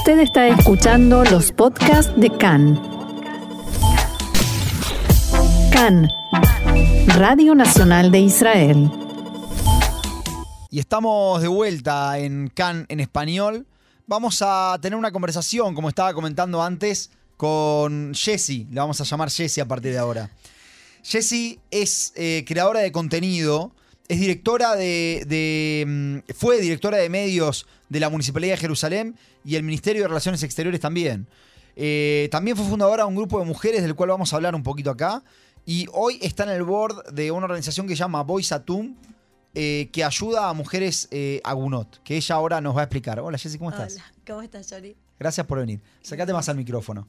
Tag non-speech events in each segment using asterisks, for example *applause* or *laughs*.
Usted está escuchando los podcasts de CAN. CAN, Radio Nacional de Israel. Y estamos de vuelta en CAN en español. Vamos a tener una conversación, como estaba comentando antes, con Jessie. La vamos a llamar Jessie a partir de ahora. Jessie es eh, creadora de contenido, es directora de, mm, fue directora de medios de la Municipalidad de Jerusalén y el Ministerio de Relaciones Exteriores también. Eh, también fue fundadora de un grupo de mujeres del cual vamos a hablar un poquito acá. Y hoy está en el board de una organización que se llama Boys Atum, eh, que ayuda a mujeres eh, agunot, que ella ahora nos va a explicar. Hola Jessy, ¿cómo estás? Hola, ¿cómo estás, Yori? Gracias por venir. Sacate más al micrófono.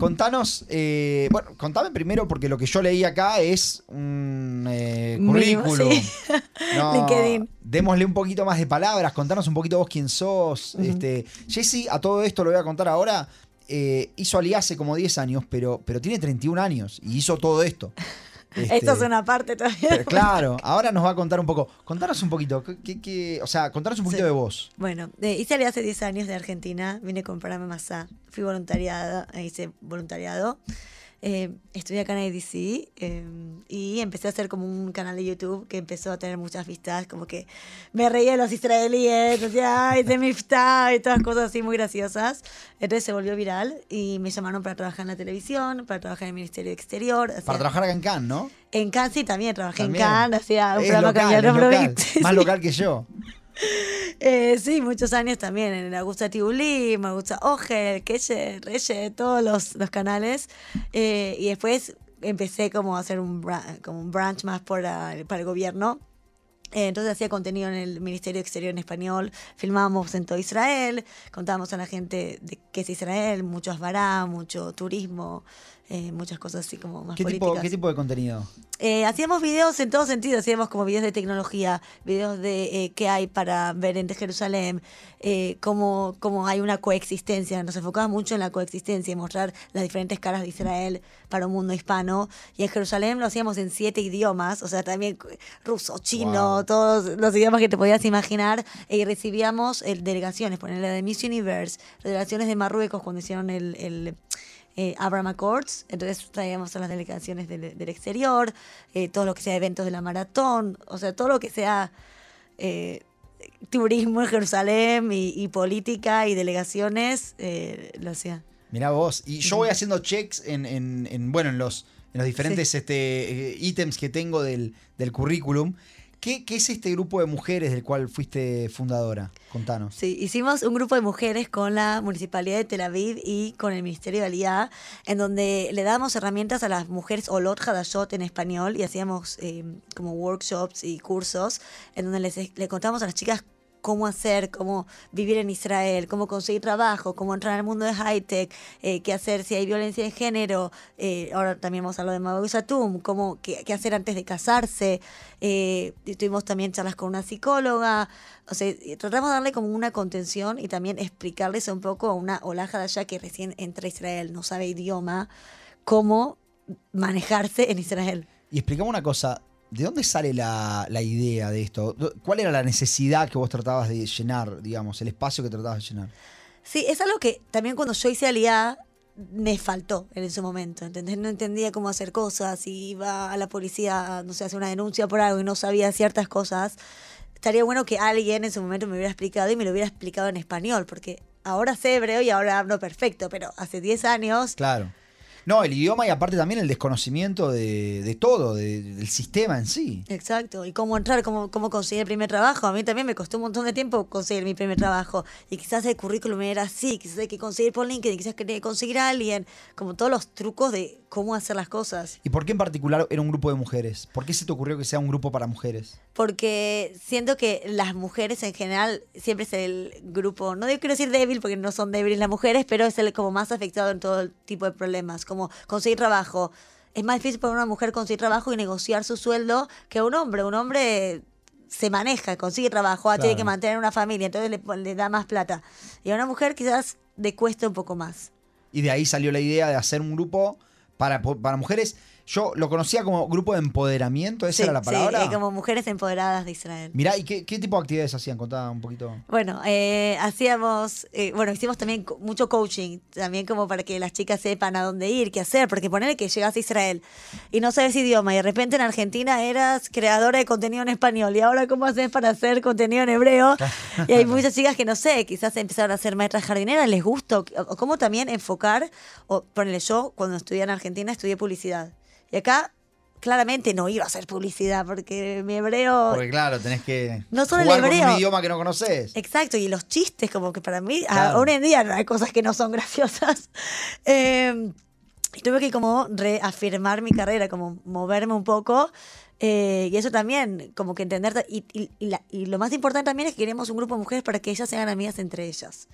Contanos, eh, bueno, contame primero porque lo que yo leí acá es un eh, currículum. sí. *laughs* LinkedIn. Démosle un poquito más de palabras, contanos un poquito vos quién sos. este, Jessy, a todo esto lo voy a contar ahora. eh, hizo Ali hace como 10 años, pero, pero tiene 31 años y hizo todo esto. *laughs* Este, Esto es una parte todavía. pero claro, ahora nos va a contar un poco. Contanos un poquito, ¿qué, qué- qué- o sea, contanos un poquito Sí. de vos. Bueno, eh, hice Ali hace 10 años de Argentina, vine a comprarme masa, fui voluntariada, eh, hice voluntariado, eh, estudié acá en ADC eh, y empecé a hacer como un canal de YouTube que empezó a tener muchas vistas, como que me reía de los israelíes, decía, ay, de miftah y todas cosas así muy graciosas. Entonces se volvió viral y me llamaron para trabajar en la televisión, para trabajar en el Ministerio de Exterior. Para trabajar acá en Cannes, ¿no? En Cannes sí, también trabajé También. en Cannes, hacía un Es programa local, con. Brovitz. Más *laughs* local que yo. *laughs* Eh, sí, muchos años también en Augusta Tibulí, me gusta Ogel, Queche, Reyes, todos los, los canales. Eh, y después empecé como a hacer un, como un branch más por, ah, para el gobierno. Eh, entonces hacía contenido en el Ministerio de Exterior en español, filmábamos en todo Israel, contábamos a la gente de qué es Israel, mucho asbará, mucho turismo, eh, muchas cosas así como más ¿Qué tipo, políticas. ¿Qué tipo de contenido? Eh, hacíamos videos en todo sentido, hacíamos como videos de tecnología, videos de eh, qué hay para ver en Jerusalén, cómo, cómo hay una coexistencia. Nos enfocábamos mucho en la coexistencia y mostrar las diferentes caras de Israel para un mundo hispano. Y en Jerusalén lo hacíamos en siete idiomas, o sea, también ruso, chino, Wow. todos los idiomas que te podías imaginar. Y recibíamos delegaciones, ponerle de Miss Universe, delegaciones de Marruecos cuando hicieron el- el eh, Abraham Accords, entonces traíamos a las delegaciones del, del exterior, eh, todo lo que sea eventos de la maratón, o sea, todo lo que sea eh, turismo en *laughs* Jerusalén y, y política y delegaciones, eh, lo hacía. Mirá vos. Y yo voy haciendo checks en, en- en, bueno, en los, en los diferentes este, eh, ítems que tengo del, del currículum. ¿Qué, qué es este grupo de mujeres del cual fuiste fundadora? Contanos. Sí, hicimos un grupo de mujeres con la Municipalidad de Tel Aviv y con el Ministerio de Aliyah, en donde le dábamos herramientas a las mujeres Olot Hadashot en español y hacíamos eh, como workshops y cursos, en donde les, le contamos a las chicas cómo hacer, cómo vivir en Israel, cómo conseguir trabajo, cómo entrar al mundo de high-tech, eh, qué hacer si hay violencia de género. eh, ahora también vamos a hablar de Mabou Satum, cómo, qué, hacer antes de casarse. eh, tuvimos también charlas con una psicóloga. O sea, tratamos de darle como una contención y también explicarles un poco a una olaja de allá que recién entra a Israel, no sabe idioma, cómo manejarse en Israel. Y explicame una cosa. ¿De dónde sale la, la idea de esto? ¿Cuál era la necesidad que vos tratabas de llenar, digamos, el espacio que tratabas de llenar? Sí, es algo que también cuando yo hice Aliá me faltó en ese momento, ¿entendés? No entendía cómo hacer cosas, y iba a la policía, no sé, a hacer una denuncia por algo y no sabía ciertas cosas. Estaría bueno que alguien en ese momento me hubiera explicado y me lo hubiera explicado en español, porque ahora sé hebreo y ahora hablo perfecto, pero hace 10 años Claro. No, el idioma y aparte también el desconocimiento de, de todo, de- del sistema en sí. Exacto, y cómo entrar, cómo, cómo conseguir el primer trabajo. A mí también me costó un montón de tiempo conseguir mi primer trabajo. Y quizás el currículum era así, quizás hay que conseguir por LinkedIn, quizás quería que conseguir a alguien, como todos los trucos de cómo hacer las cosas. ¿Y por qué en particular era un grupo de mujeres? ¿Por qué se te ocurrió que sea un grupo para mujeres? Porque siento que las mujeres en general siempre es el grupo, no quiero decir débil porque no son débiles las mujeres, pero es el como más afectado en todo tipo de problemas, como conseguir trabajo. Es más difícil para una mujer conseguir trabajo y negociar su sueldo que un hombre. Un hombre se maneja, consigue trabajo, ah, tiene que mantener una familia, entonces le, le da más plata. Y a una mujer quizás le cuesta un poco más. Y de ahí salió la idea de hacer un grupo para, para mujeres. Yo lo conocía como grupo de empoderamiento, esa Sí, era la sí, palabra. eh, como mujeres empoderadas de Israel. Mirá, ¿y qué, qué tipo de actividades hacían? Contá un poquito. Bueno, eh, hacíamos, eh, bueno, hicimos también mucho coaching, también como para que las chicas sepan a dónde ir, qué hacer, porque ponele que llegas a Israel y no sabes idioma y de repente en Argentina eras creadora de contenido en español y ahora cómo haces para hacer contenido en hebreo y hay muchas chicas que no sé, quizás empezaron a ser maestras jardineras, les gusta, o, o cómo también enfocar, o ponele yo, cuando estudié en Argentina estudié publicidad y acá claramente no iba a hacer publicidad porque mi hebreo... Porque claro, tenés que No solo el jugar con hebreo. un idioma que no conoces. Exacto, y los chistes, como que para mí, Claro. aún en día no hay cosas que no son *laughs* graciosas. Eh, y tuve que como reafirmar mi carrera, como moverme un poco. eh, y eso también, como que entender. Y, y- y la- y lo más importante también es que queremos un grupo de mujeres para que ellas sean amigas entre ellas.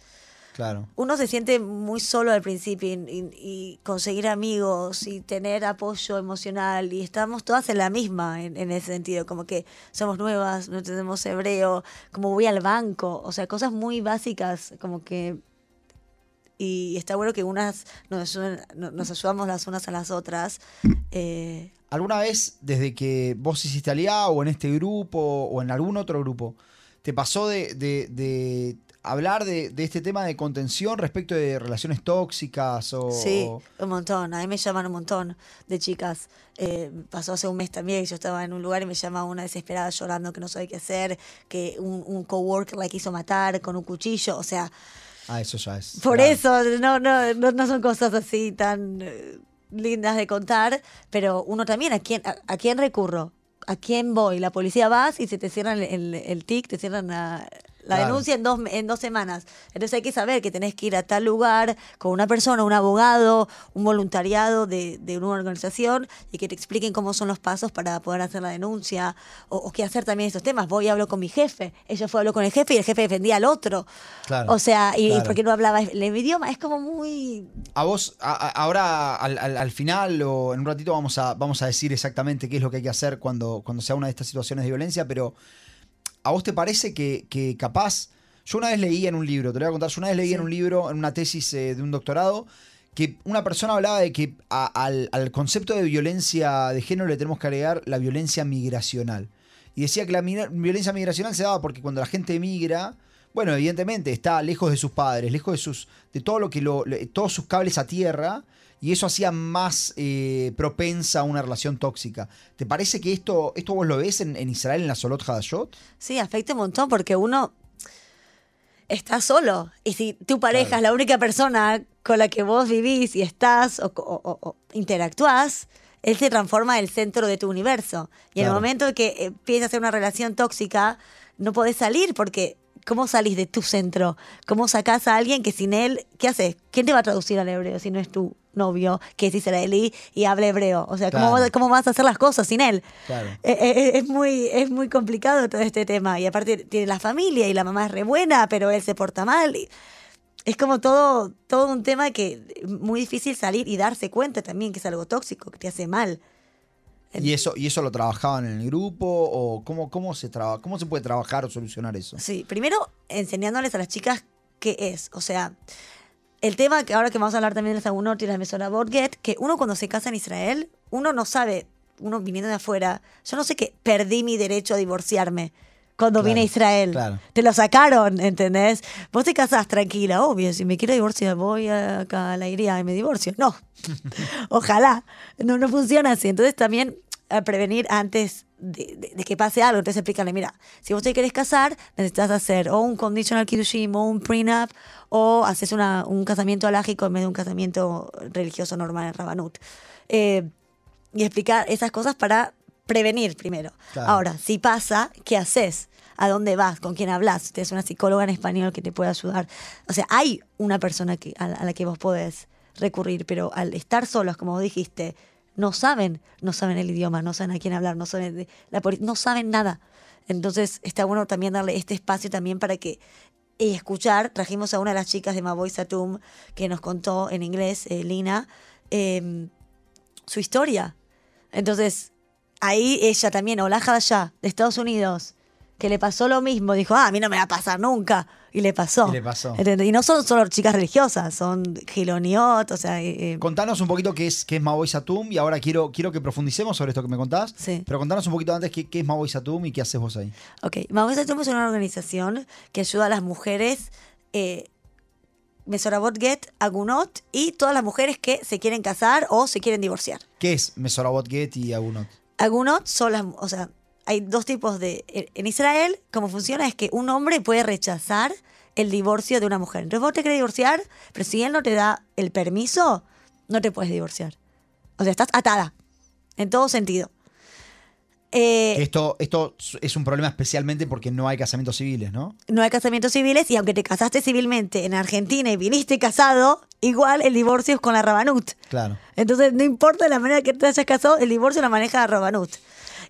Claro. Uno se siente muy solo al principio y, y- y conseguir amigos y tener apoyo emocional y estamos todas en la misma en, en ese sentido, como que somos nuevas, no tenemos hebreo, como voy al banco, o sea, cosas muy básicas, como que... Y está bueno que unas nos, nos ayudamos las unas a las otras. eh, ¿Alguna vez, desde que vos hiciste Aliá o en este grupo o en algún otro grupo, te pasó de, de- de hablar de, de este tema de contención respecto de relaciones tóxicas o... Sí, un montón. A mí me llaman un montón de chicas. Eh, pasó hace un mes también que yo estaba en un lugar y me llama una desesperada llorando que no sabe qué hacer, que un, un coworker la quiso matar con un cuchillo. O sea, Ah, eso ya es. por grave. eso no, no, no, no son cosas así tan eh, lindas de contar, pero uno también, ¿a quién, a, a quién recurro? ¿A quién voy? La policía vas y se te cierran el, el, el tic, te cierran la, la Claro. denuncia en dos, en dos semanas. Entonces hay que saber que tenés que ir a tal lugar con una persona, un abogado, un voluntariado de, de una organización y que te expliquen cómo son los pasos para poder hacer la denuncia o, o qué hacer también estos temas. Voy y hablo con mi jefe. Ella fue, habló con el jefe y el jefe defendía al otro. Claro, O sea, y, y claro. porque no hablaba el idioma, es como muy... A vos, a- a- ahora al, al- al final o en un ratito vamos a, vamos a decir exactamente qué es lo que hay que hacer cuando, cuando sea una de estas situaciones de violencia, pero ¿a vos te parece que, que capaz... Yo una vez leí en un libro, te lo voy a contar, yo una vez leí en un libro, en una tesis eh, de un doctorado, que una persona hablaba de que a- al, al concepto de violencia de género le tenemos que agregar la violencia migracional. Y decía que la violencia migracional se daba porque cuando la gente migra, bueno, evidentemente está lejos de sus padres, lejos de sus de todo lo que lo, le- todos sus cables a tierra y eso hacía más eh, propensa a una relación tóxica. ¿Te parece que esto esto vos lo ves en, en Israel en la Solot Hadashot? Sí, afecta un montón porque uno está solo. Y si tu pareja Claro. es la única persona con la que vos vivís y estás o, o- interactúas, él se transforma en el centro de tu universo. Y en el momento que eh, empieza a ser una relación tóxica, no podés salir porque ¿cómo salís de tu centro? ¿Cómo sacás a alguien que sin él, ¿qué haces? ¿Quién te va a traducir al hebreo si no es tu novio que es israelí y habla hebreo? O sea, ¿cómo, Claro. vas- ¿cómo vas a hacer las cosas sin él? Claro. Eh, eh, es muy es muy complicado todo este tema y aparte tiene la familia y la mamá es re buena pero él se porta mal y es como todo todo un tema que es muy difícil salir y darse cuenta también que es algo tóxico que te hace mal ¿Y eso, ¿Y eso lo trabajaban en el grupo? ¿O cómo, cómo, se traba, cómo se puede trabajar o solucionar eso? sí primero enseñándoles a las chicas qué es o sea el tema que ahora que vamos a hablar también de las Agunot y las Mesorabot Get que uno cuando se casa en Israel uno no sabe uno viniendo de afuera yo no sé que perdí mi derecho a divorciarme cuando Claro, vine a Israel claro. Te lo sacaron, ¿entendés? Vos te casás tranquila, obvio, si me quiero divorciar, voy acá a la iría y me divorcio. No, *laughs* ojalá, no, no funciona así. Entonces también a prevenir antes de, de- de que pase algo. Entonces explícale, mira, si vos te querés casar, necesitas hacer o un conditional kiddushim o un prenup o haces una, un casamiento alágico en vez de un casamiento religioso normal en Rabanut. Eh, y explicar esas cosas para prevenir primero. Claro. Ahora, si pasa, ¿qué haces? ¿A dónde vas? ¿Con quién hablas? Tienes una psicóloga en español que te puede ayudar. O sea, hay una persona que, a, a la que vos podés recurrir, pero al estar solos, como vos dijiste, no saben, no saben el idioma, no saben a quién hablar, no saben de la no saben nada. Entonces está bueno también darle este espacio también para que y escuchar. Trajimos a una de las chicas de Maboy Satum que nos contó en inglés, eh, Lina, eh, su historia. Entonces, ahí ella también, hola ya de Estados Unidos, que le pasó lo mismo, dijo, ah, a mí no me va a pasar nunca. Y le pasó. Y le pasó. ¿Entendés? Y no son solo chicas religiosas, son giloniot, o sea... eh, eh, Contanos un poquito qué es, qué es Satum y ahora quiero, quiero que profundicemos sobre esto que me contás. Sí. Pero contanos un poquito antes qué, qué es Maboy Satum y qué haces vos ahí. Ok, Maois Atum es una organización que ayuda a las mujeres, eh, Mesorabot Get, Agunot y todas las mujeres que se quieren casar o se quieren divorciar. ¿Qué es Mesorabot Get y Agunot? Agunot son las, o sea, hay dos tipos de, en Israel, cómo funciona es que un hombre puede rechazar el divorcio de una mujer. Entonces vos te querés divorciar, pero si él no te da el permiso, no te puedes divorciar. O sea, estás atada, en todo sentido. Eh, Esto, esto es un problema especialmente porque no hay casamientos civiles, ¿no? no hay casamientos civiles y aunque te casaste civilmente en Argentina y viniste casado, igual el divorcio es con la Rabanut. Claro. Entonces, no importa la manera que te hayas casado, el divorcio lo maneja la Rabanut.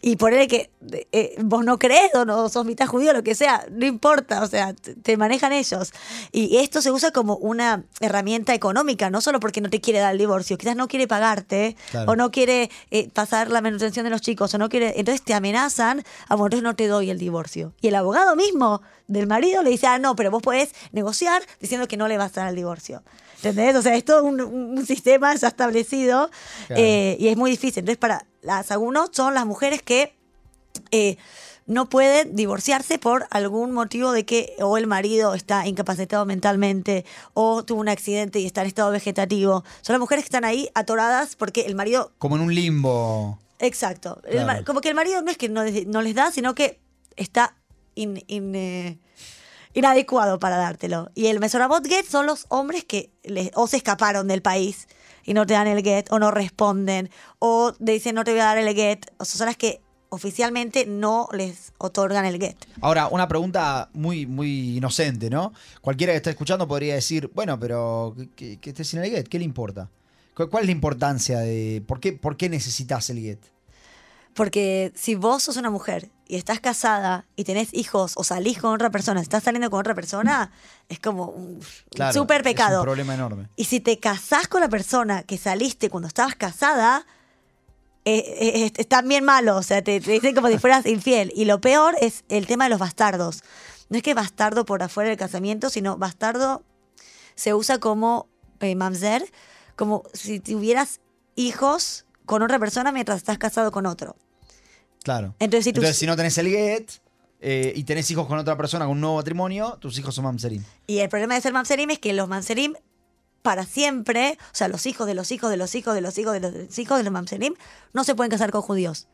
Y por él que eh, vos no crees o no sos mitad judío, lo que sea, no importa, o sea, te, te manejan ellos. Y esto se usa como una herramienta económica, no solo porque no te quiere dar el divorcio, quizás no quiere pagarte, Claro. o no quiere eh, pasar la manutención de los chicos, o no quiere, entonces te amenazan, ah, bueno, entonces no te doy el divorcio. Y el abogado mismo del marido le dice, ah, no, pero vos podés negociar diciendo que no le vas a dar el divorcio. ¿Entendés? O sea, es todo un, un- un sistema ya establecido Claro. eh, y es muy difícil. Entonces, para las agunos son las mujeres que eh, no pueden divorciarse por algún motivo de que o el marido está incapacitado mentalmente o tuvo un accidente y está en estado vegetativo. Son las mujeres que están ahí atoradas porque el marido Como en un limbo. Exacto. Claro. como que el marido no es que no, les- no les da, sino que está in- in, eh, inadecuado para dártelo. Y el Mesorabot Get son los hombres que les- o se escaparon del país y no te dan el get, o no responden, o te dicen no te voy a dar el get. O son las que oficialmente no les otorgan el get. Ahora, una pregunta muy, muy inocente, ¿no? Cualquiera que esté escuchando podría decir, bueno, pero que, que- sin el get, ¿qué le importa? ¿Cu- ¿Cuál es la importancia de por qué, por qué necesitas el get? Porque si vos sos una mujer y estás casada y tenés hijos o salís con otra persona, estás saliendo con otra persona, es como un Claro, súper Es pecado. un problema enorme. Y si te casás con la persona que saliste cuando estabas casada, eh, eh, es, es también malo. O sea, te, te dicen como si fueras infiel. Y lo peor es el tema de los bastardos. No es que bastardo por afuera del casamiento, sino bastardo se usa como eh, mamzer, como si tuvieras hijos con otra persona mientras estás casado con otro. Claro. Entonces, si tú- Entonces, si no tenés el get eh, y tenés hijos con otra persona, con un nuevo matrimonio, tus hijos son mamzerim. Y el problema de ser mamzerim es que los mamzerim para siempre, o sea, los hijos de los hijos de los hijos de los hijos de los hijos de los mamzerim no se pueden casar con judíos.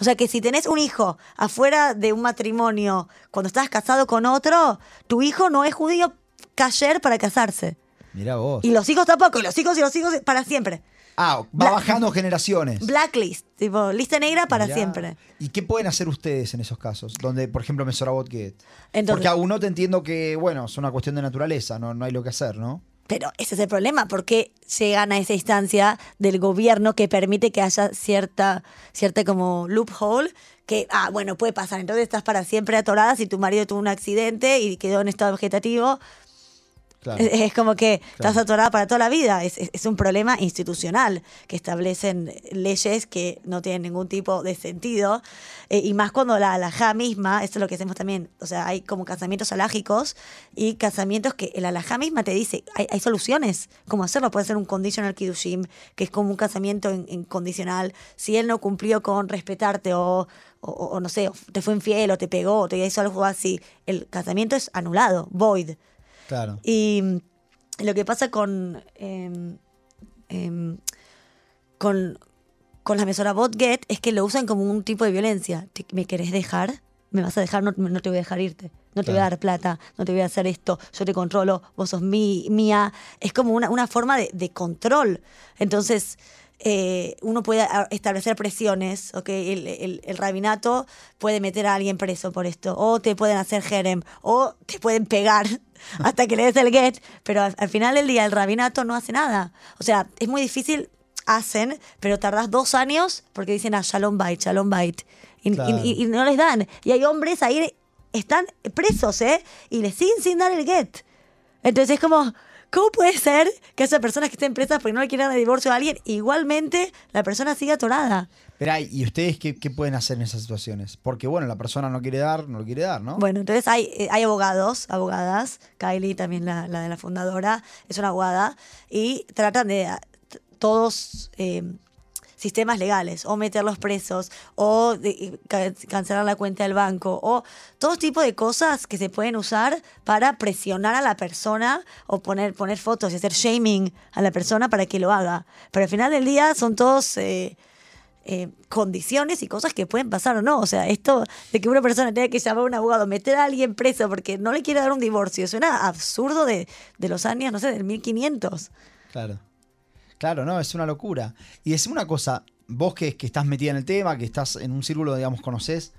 O sea que si tenés un hijo afuera de un matrimonio cuando estás casado con otro, tu hijo no es judío kasher para casarse. Mirá vos. Y los hijos tampoco, y los hijos y los hijos para siempre. Ah, va Bla- bajando generaciones. Blacklist, tipo lista negra para Mirá. siempre. ¿Y qué pueden hacer ustedes en esos casos? Donde, por ejemplo, Mesorabot Get. Entonces- Porque aún no te entiendo que, bueno, es una cuestión de naturaleza, no, no hay lo que hacer, ¿no? Pero ese es el problema, porque llegan a esa instancia del gobierno que permite que haya cierta, cierta como loophole que, ah, bueno, puede pasar. Entonces estás para siempre atorada si tu marido tuvo un accidente y quedó en estado vegetativo. Claro. Es, es como que estás Claro. atorada para toda la vida. Es, es- es un problema institucional que establecen leyes que no tienen ningún tipo de sentido. Eh, y más cuando la alajá misma, esto es lo que hacemos también, o sea, hay como casamientos alágicos y casamientos que el alajá misma te dice, hay, hay soluciones, cómo hacerlo. Puede ser un conditional kiddushim, que es como un casamiento in- incondicional. Si él no cumplió con respetarte o, o, o no sé, te fue infiel o te pegó o te hizo algo así, el casamiento es anulado, void. Claro. Y mm, lo que pasa con, em, em, con, con la mesora Botget es que lo usan como un tipo de violencia. ¿Me querés dejar? ¿Me vas a dejar? No, no te voy a dejar irte. No te voy a dar plata, no te voy a hacer esto, yo te controlo, vos sos mi, mía. Es como una, una forma de, de control. Entonces, eh, uno puede a- establecer presiones, ¿ok? El, el- el rabinato puede meter a alguien preso por esto, o te pueden hacer jerem, o te pueden pegar *laughs* hasta que le des el get, pero al, al final del día el rabinato no hace nada. O sea, es muy difícil, hacen, pero tardás dos años porque dicen, ah, shalom bait, shalom bait, y, y- Claro. y- y no les dan. Y hay hombres ahí, están presos, ¿eh? Y les siguen sin dar el get. Entonces es como, ¿cómo puede ser que esas personas que estén presas porque no le quieren dar divorcio a alguien, igualmente la persona sigue atorada? Pero, ¿y ustedes qué, qué pueden hacer en esas situaciones? Porque, bueno, la persona no quiere dar, no lo quiere dar, ¿no? Bueno, entonces hay, eh, hay abogados, abogadas, Kylie también la, la de la fundadora, es una abogada, y tratan de todos eh, sistemas legales, o meterlos presos, o de- ca- cancelar la cuenta del banco, o todo tipo de cosas que se pueden usar para presionar a la persona o poner, poner fotos y hacer shaming a la persona para que lo haga. Pero al final del día son todos... eh, eh, condiciones y cosas que pueden pasar o no. O sea, esto de que una persona tenga que llamar a un abogado, meter a alguien preso porque no le quiere dar un divorcio, suena absurdo de, de los años, no sé, del 1500. Claro. Claro, no, es una locura. Y decime una cosa, vos que, que estás metida en el tema, que estás en un círculo, digamos, conocés,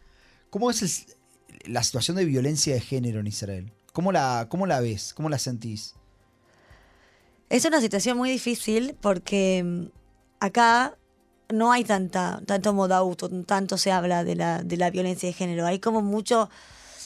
¿cómo es la situación de violencia de género en Israel? ¿Cómo la, ¿Cómo la ves? ¿Cómo la sentís? Es una situación muy difícil porque mm, acá no hay tanta, tanto modauto, tanto se habla de la, de la violencia de género. Hay como mucho,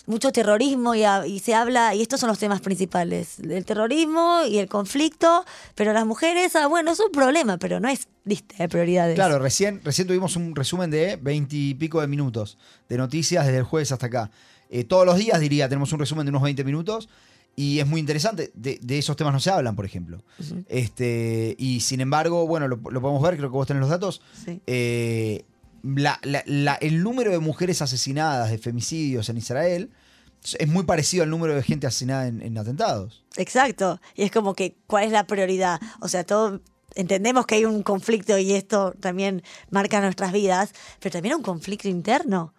mucho terrorismo y, a- y se habla, y estos son los temas principales, el terrorismo y el conflicto, pero las mujeres, ah, bueno, es un problema, pero no es lista de prioridades. Claro, recién, recién tuvimos un resumen de veintipico de minutos de noticias desde el jueves hasta acá. Eh, todos los días, diría, tenemos un resumen de unos 20 minutos y es muy interesante. De, de esos temas no se hablan, por ejemplo. este, y sin embargo, bueno, lo, lo podemos ver, creo que vos tenés los datos. Sí. Eh, la- la- la- el número de mujeres asesinadas de femicidios en Israel es muy parecido al número de gente asesinada en, en atentados. Exacto. Y es como que, ¿cuál es la prioridad? O sea, todo. Entendemos que hay un conflicto y esto también marca nuestras vidas, pero también un conflicto interno.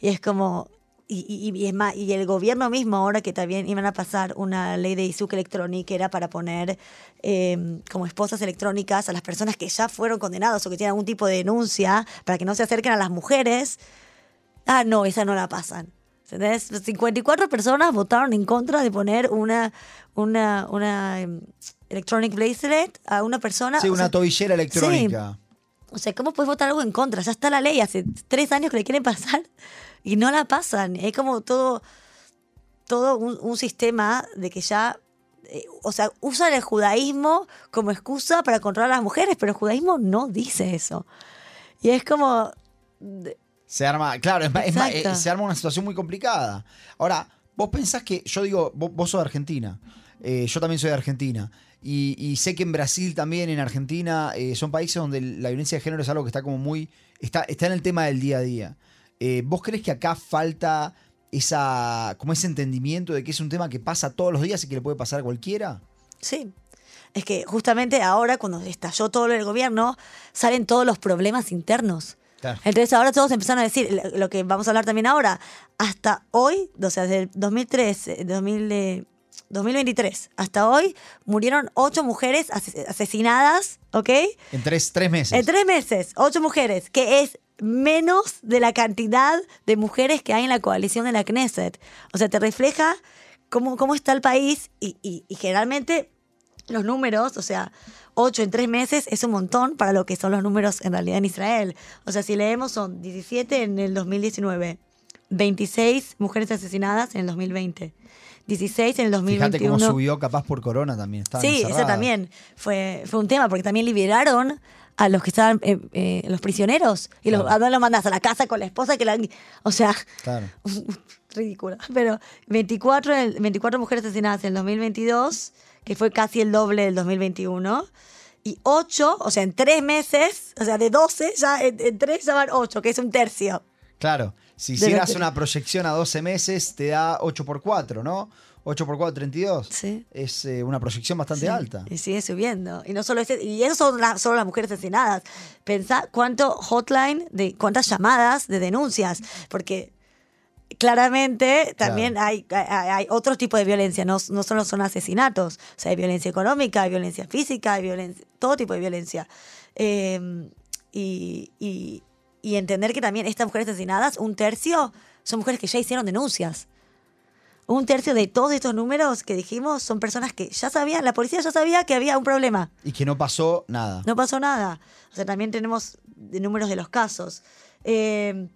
Y es como. Y, y- y es más, y el gobierno mismo, ahora que también iban a pasar una ley de ISUC electrónica, que era para poner eh, como esposas electrónicas a las personas que ya fueron condenadas o que tienen algún tipo de denuncia, para que no se acerquen a las mujeres. Ah, no, esa no la pasan. ¿Entendés? 54 personas votaron en contra de poner una, una, una em, electronic bracelet a una persona. Sí, una sea, tobillera electrónica. O sea, ¿cómo puedes votar algo en contra? Ya está la ley, hace tres años que le quieren pasar *laughs* y no la pasan. Es como todo, todo un, un sistema de que ya, eh, o sea, usan el judaísmo como excusa para controlar a las mujeres, pero el judaísmo no dice eso. Y es como, Se arma, claro, es es eh, se arma una situación muy complicada. Ahora, vos pensás que, yo digo, vos, vos sos de Argentina, eh, yo también soy de Argentina, y, y sé que en Brasil también, en Argentina, eh, son países donde la violencia de género es algo que está como muy, está, está en el tema del día a día. Eh, ¿Vos crees que acá falta esa, como ese entendimiento de que es un tema que pasa todos los días y que le puede pasar a cualquiera? Sí. Es que justamente ahora, cuando estalló todo del gobierno, salen todos los problemas internos. Claro. Entonces ahora todos empezaron a decir, lo- que vamos a hablar también ahora, hasta hoy, o sea, desde el 2003, eh, 2000, eh, 2023, hasta hoy, murieron ocho mujeres ase- asesinadas, ¿ok? En tres, tres meses. En tres meses, ocho mujeres, que es menos de la cantidad de mujeres que hay en la coalición de la Knesset. O sea, te refleja cómo, cómo está el país y, y- y generalmente los números, o sea, ocho en tres meses es un montón para lo que son los números en realidad en Israel. O sea, si leemos son 17 en el 2019, 26 mujeres asesinadas en el 2020, 16 en el 2021. Fíjate cómo subió capaz por corona también. estaban Sí, eso encerradas. también fue, fue un tema, porque también liberaron a los que estaban, eh, eh, los prisioneros, y los, Claro. a dónde los mandas a la casa con la esposa que la... O sea, Claro. *laughs* ridículo. Pero 24, en el- 24 mujeres asesinadas en el 2022, que fue casi el doble del 2021. Y 8, o sea, en 3 meses, o sea, de 12, ya en, en 3 ya van 8, que es un tercio. Claro, si hicieras que- una proyección a 12 meses, te da 8 por 4, ¿no? 8 por 4, 32. Sí. Es eh, una proyección bastante Sí, alta. Y sigue subiendo. Y no solo ese, y eso son solo las mujeres asesinadas. Pensá cuánto hotline, de cuántas llamadas de denuncias. Porque claramente también hay, hay, hay otro tipo de violencia, no, no solo son asesinatos. O sea, hay violencia económica, hay violencia física, hay violencia, todo tipo de violencia. Eh, y, y- y entender que también estas mujeres asesinadas, un tercio, son mujeres que ya hicieron denuncias. Un tercio de todos estos números que dijimos son personas que ya sabían, la policía ya sabía que había un problema. Y que no pasó nada. No pasó nada. O sea, también tenemos de números de los casos. Eh,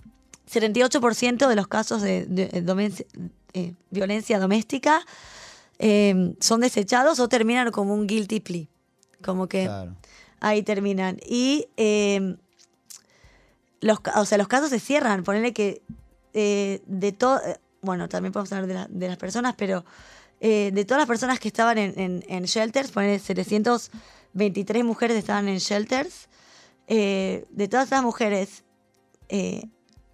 78% de los casos de, de domen- eh, violencia doméstica eh, son desechados o terminan como un guilty plea. Como que Claro. ahí terminan. Y eh, los, o sea, los casos se cierran. Ponerle que eh, de todo. Bueno, también podemos hablar de, la- de las personas, pero eh, de todas las personas que estaban en, en, en shelters, ponerle 723 mujeres estaban en shelters. eh, de todas esas mujeres, eh,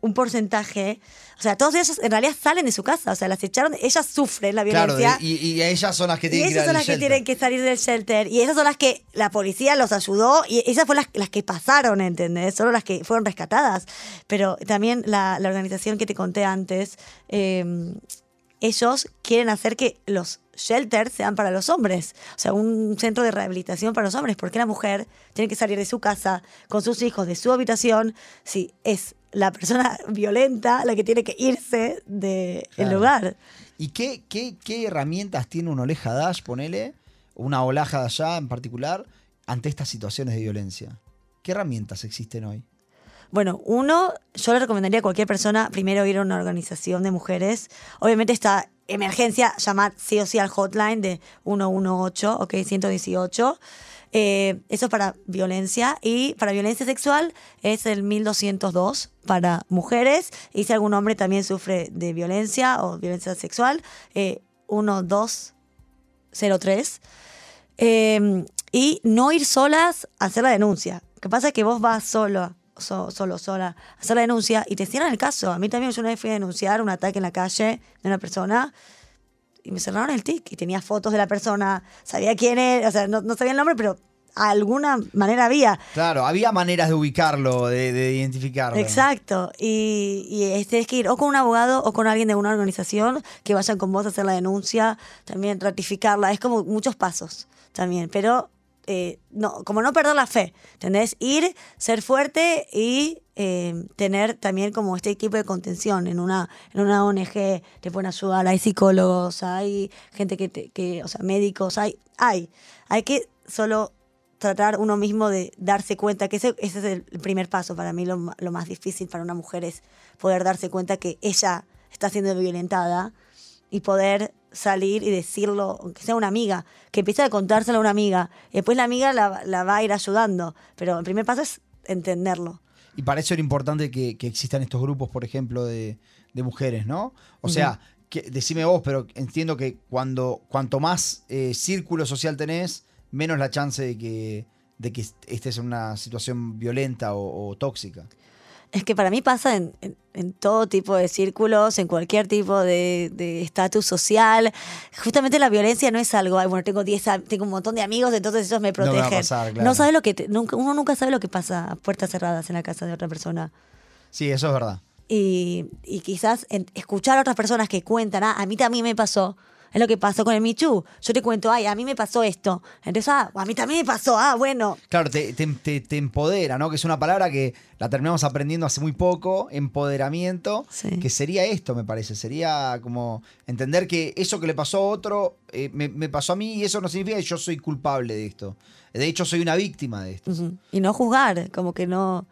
un porcentaje. O sea, todos ellos en realidad salen de su casa. O sea, las echaron. Ellas sufren la Claro, violencia. de- y, y ellas son las que Y tienen que ir esas son las que tienen que salir del shelter. Y esas son las que la policía los ayudó. Y esas fueron las, las que pasaron, ¿entendés? Solo las que fueron rescatadas. Pero también la, la organización que te conté antes, eh, ellos quieren hacer que los shelters sean para los hombres. O sea, un centro de rehabilitación para los hombres. Porque la mujer tiene que salir de su casa con sus hijos, de su habitación, si es la persona violenta la que tiene que irse del Claro. lugar. ¿Y qué, qué, qué herramientas tiene un Oleja Dash, ponele, una Olaja de allá en particular, ante estas situaciones de violencia? ¿Qué herramientas existen hoy? Bueno, uno, yo le recomendaría a cualquier persona primero ir a una organización de mujeres. Obviamente esta emergencia, llamar sí o sí al hotline de 118, ok, 118. Eh, eso para violencia. Y para violencia sexual es el 1202 para mujeres. Y si algún hombre también sufre de violencia o violencia sexual, eh, 1203. Eh, y no ir solas a hacer la denuncia. Lo que pasa es que vos vas solo, so- solo, sola, a hacer la denuncia y te cierran el caso. A mí también yo una vez fui a denunciar un ataque en la calle de una persona y me cerraron el tic y tenía fotos de la persona, sabía quién era, o sea, no, no sabía el nombre, pero alguna manera había. Claro, había maneras de ubicarlo, de, de identificarlo. Exacto. Y, y es- que ir o con un abogado o con alguien de una organización que vayan con vos a hacer la denuncia, también ratificarla. Es como muchos pasos también. Pero eh, no, como no perder la fe, ¿entendés? Ir, ser fuerte y eh, tener también como este equipo de contención en una, en una ONG, te pueden ayudar, hay psicólogos, hay gente que, te- que o sea, médicos, hay, hay. Hay que solo tratar uno mismo de darse cuenta, que ese, ese es el primer paso para mí, lo, lo más difícil para una mujer es poder darse cuenta que ella está siendo violentada y poder salir y decirlo, aunque sea una amiga, que empiece a contárselo a una amiga, y después la amiga la, la va a ir ayudando, pero el primer paso es entenderlo. Y para eso era importante que, que existan estos grupos, por ejemplo, de, de mujeres, ¿no? O sea, que, decime vos, pero entiendo que cuando cuanto más eh, círculo social tenés, menos la chance de que, de que estés en una situación violenta o, o tóxica. Es que para mí pasa en, en- en todo tipo de círculos, en cualquier tipo de estatus social. Justamente la violencia no es algo, "Ay, bueno, tengo 10, a- tengo un montón de amigos, entonces ellos me No me va a protegen. pasar, claro. No sabe lo que te- nunca, uno nunca sabe lo que pasa a puertas cerradas en la casa de otra persona. Sí, eso es verdad. Y, y quizás en- escuchar a otras personas que cuentan, ah, a mí también me pasó. Es lo que pasó con el Michu. Yo te cuento, ay, a mí me pasó esto. Entonces, ah, a mí también me pasó, ah, bueno. Claro, te, te- te- te empodera, ¿no? Que es una palabra que la terminamos aprendiendo hace muy poco, empoderamiento, Sí. que sería esto, me parece. Sería como entender que eso que le pasó a otro eh, me, me pasó a mí y eso no significa que yo soy culpable de esto. De hecho, soy una víctima de esto. Y no juzgar, como que no,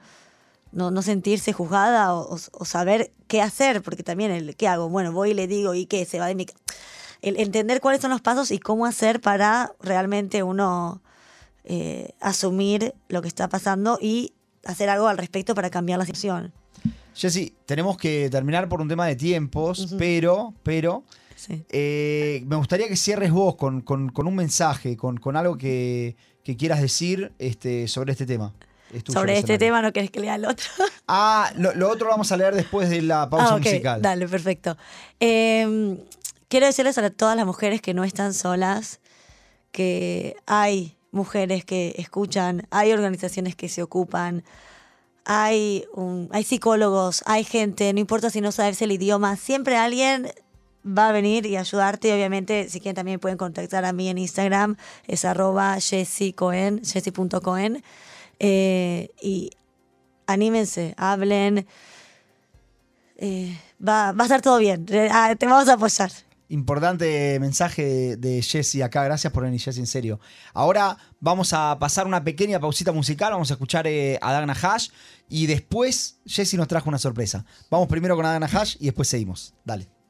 no, no sentirse juzgada o saber qué hacer, porque también el qué hago, bueno, voy y le digo y qué se va de mi... El entender cuáles son los pasos y cómo hacer para realmente uno eh, asumir lo que está pasando y hacer algo al respecto para cambiar la situación. Jessy, tenemos que terminar por un tema de tiempos, pero, pero Sí. eh, me gustaría que cierres vos con, con- con un mensaje, con, con algo que, que quieras decir este, sobre este tema. Es Sobre este tema no querés que lea el otro. *laughs* Ah, lo, lo otro lo vamos a leer después de la pausa Ah, musical. Dale, perfecto. Eh, quiero decirles a todas las mujeres que no están solas, que hay mujeres que escuchan, hay organizaciones que se ocupan, hay, hay psicólogos, hay gente, no importa si no sabes el idioma, siempre alguien va a venir y ayudarte. Obviamente, si quieren también pueden contactar a mí en Instagram, es arroba jessicoen, jessie.coen. Eh, y anímense, hablen. Eh, va, va a estar todo bien. Ah, Te vamos a apoyar. Importante mensaje de, Jessy acá. Gracias por venir, Jessy, en serio. Ahora vamos a pasar una pequeña pausita musical. Vamos a escuchar eh, a Dagna Hash. Y después Jessy nos trajo una sorpresa. Vamos primero con Dagna Hash y después seguimos. Dale.